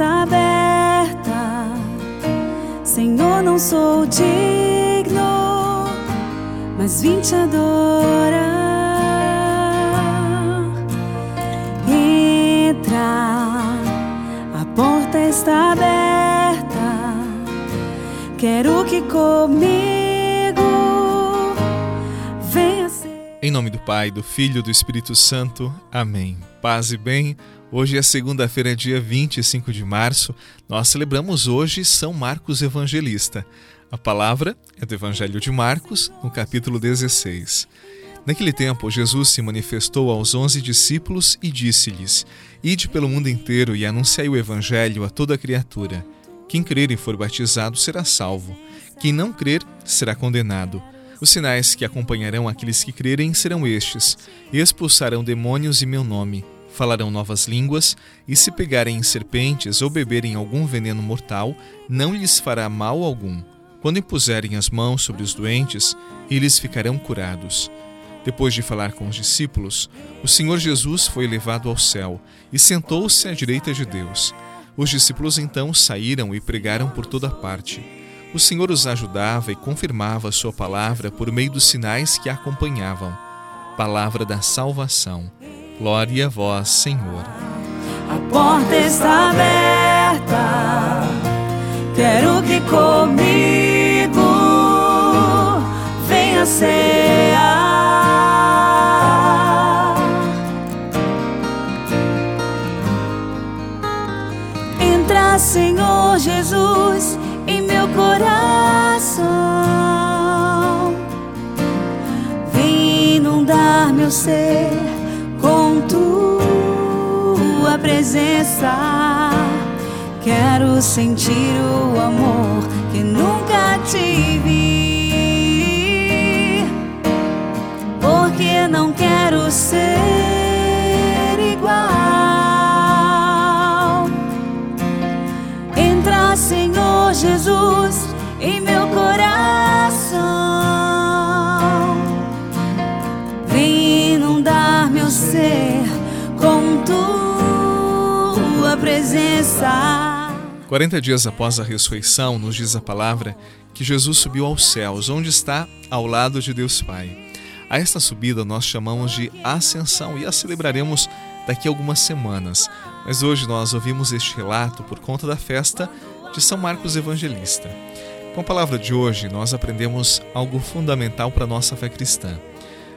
está aberta. Senhor, não sou digno, mas vim te adorar. Entra, a porta está aberta. Quero que comigo Em nome do Pai, do Filho e do Espírito Santo. Amém. Paz e bem. Hoje é segunda-feira, dia 25 de março. Nós celebramos hoje São Marcos Evangelista. A palavra é do Evangelho de Marcos, no capítulo 16. Naquele tempo, Jesus se manifestou aos onze discípulos e disse-lhes: Ide pelo mundo inteiro e anunciai o Evangelho a toda criatura. Quem crer e for batizado será salvo. Quem não crer será condenado. Os sinais que acompanharão aqueles que crerem serão estes: expulsarão demônios em meu nome falarão novas línguas, e se pegarem em serpentes ou beberem algum veneno mortal, não lhes fará mal algum. Quando impuserem as mãos sobre os doentes, eles ficarão curados. Depois de falar com os discípulos, o Senhor Jesus foi levado ao céu e sentou-se à direita de Deus. Os discípulos então saíram e pregaram por toda parte. O Senhor os ajudava e confirmava sua palavra por meio dos sinais que a acompanhavam. Palavra da salvação. Glória a vós, Senhor. A porta está aberta. Quero que comigo meu ser com tua presença. Quero sentir o amor presença. 40 dias após a ressurreição, nos diz a palavra que Jesus subiu aos céus, onde está ao lado de Deus Pai. A esta subida nós chamamos de ascensão e a celebraremos daqui a algumas semanas. Mas hoje nós ouvimos este relato por conta da festa de São Marcos Evangelista. Com a palavra de hoje, nós aprendemos algo fundamental para a nossa fé cristã.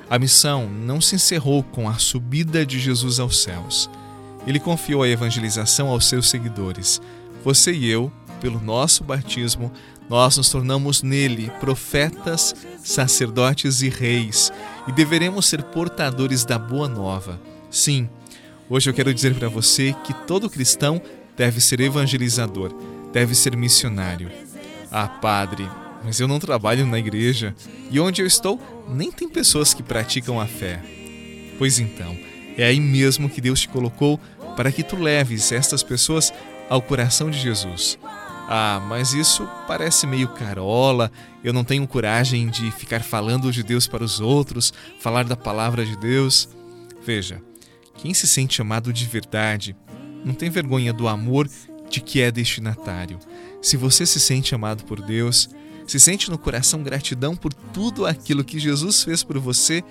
A missão não se encerrou com a subida de Jesus aos céus. Ele confiou a evangelização aos seus seguidores. Você e eu, pelo nosso batismo, nós nos tornamos nele profetas, sacerdotes e reis e deveremos ser portadores da boa nova. Sim, hoje eu quero dizer para você que todo cristão deve ser evangelizador, deve ser missionário. Ah, padre, mas eu não trabalho na igreja e onde eu estou nem tem pessoas que praticam a fé. Pois então, é aí mesmo que Deus te colocou para que tu leves estas pessoas ao coração de Jesus. Ah, mas isso parece meio carola, eu não tenho coragem de ficar falando de Deus para os outros, falar da palavra de Deus. Veja, quem se sente amado de verdade não tem vergonha do amor de que é destinatário. Se você se sente amado por Deus, se sente no coração gratidão por tudo aquilo que Jesus fez por você,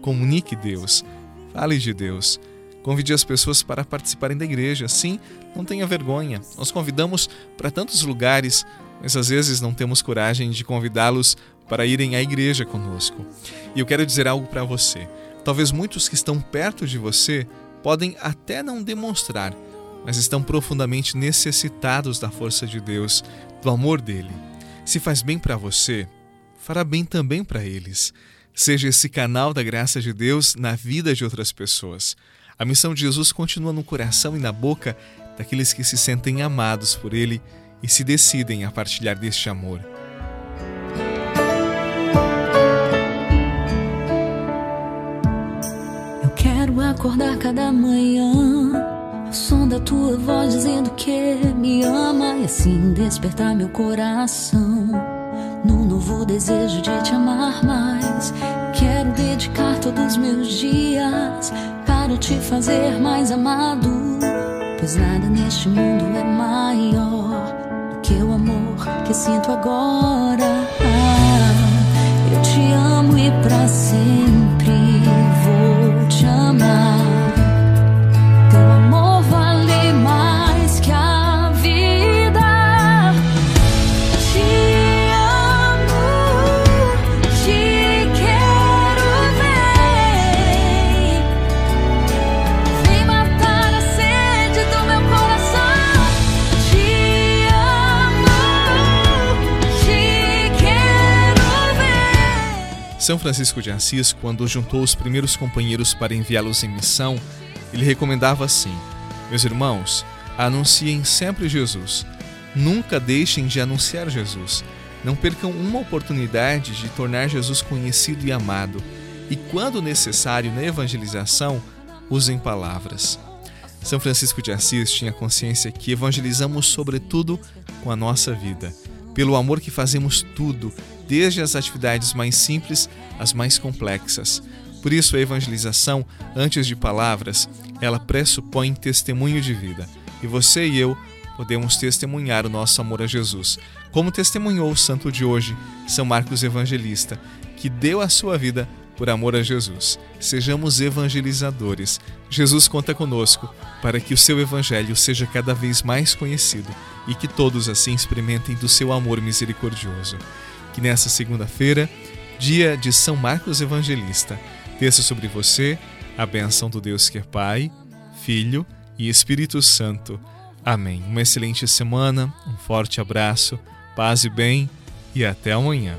comunique Deus. Fale de Deus. Convide as pessoas para participarem da igreja. Sim, não tenha vergonha. Nós convidamos para tantos lugares, mas às vezes não temos coragem de convidá-los para irem à igreja conosco. E eu quero dizer algo para você. Talvez muitos que estão perto de você podem até não demonstrar, mas estão profundamente necessitados da força de Deus, do amor dele. Se faz bem para você, fará bem também para eles. Seja esse canal da graça de Deus na vida de outras pessoas. A missão de Jesus continua no coração e na boca daqueles que se sentem amados por Ele e se decidem a partilhar deste amor. Eu quero acordar cada manhã o som da tua voz dizendo que me ama e assim despertar meu coração. Num novo desejo de te amar mais. Quero dedicar todos os meus dias para te fazer mais amado. Pois nada neste mundo é maior do que o amor que sinto agora. Ah, eu te amo e pra sempre São Francisco de Assis, quando juntou os primeiros companheiros para enviá-los em missão, ele recomendava assim: Meus irmãos, anunciem sempre Jesus. Nunca deixem de anunciar Jesus. Não percam uma oportunidade de tornar Jesus conhecido e amado. E, quando necessário na evangelização, usem palavras. São Francisco de Assis tinha consciência que evangelizamos sobretudo com a nossa vida, pelo amor que fazemos tudo, desde as atividades mais simples às mais complexas. Por isso, a evangelização, antes de palavras, ela pressupõe testemunho de vida. E você e eu podemos testemunhar o nosso amor a Jesus, como testemunhou o santo de hoje, São Marcos Evangelista, que deu a sua vida por amor a Jesus. Sejamos evangelizadores. Jesus conta conosco para que o seu evangelho seja cada vez mais conhecido e que todos assim experimentem do seu amor misericordioso que nessa segunda-feira, dia de São Marcos Evangelista, desça sobre você a benção do Deus que é Pai, Filho e Espírito Santo. Amém. Uma excelente semana, um forte abraço, paz e bem e até amanhã.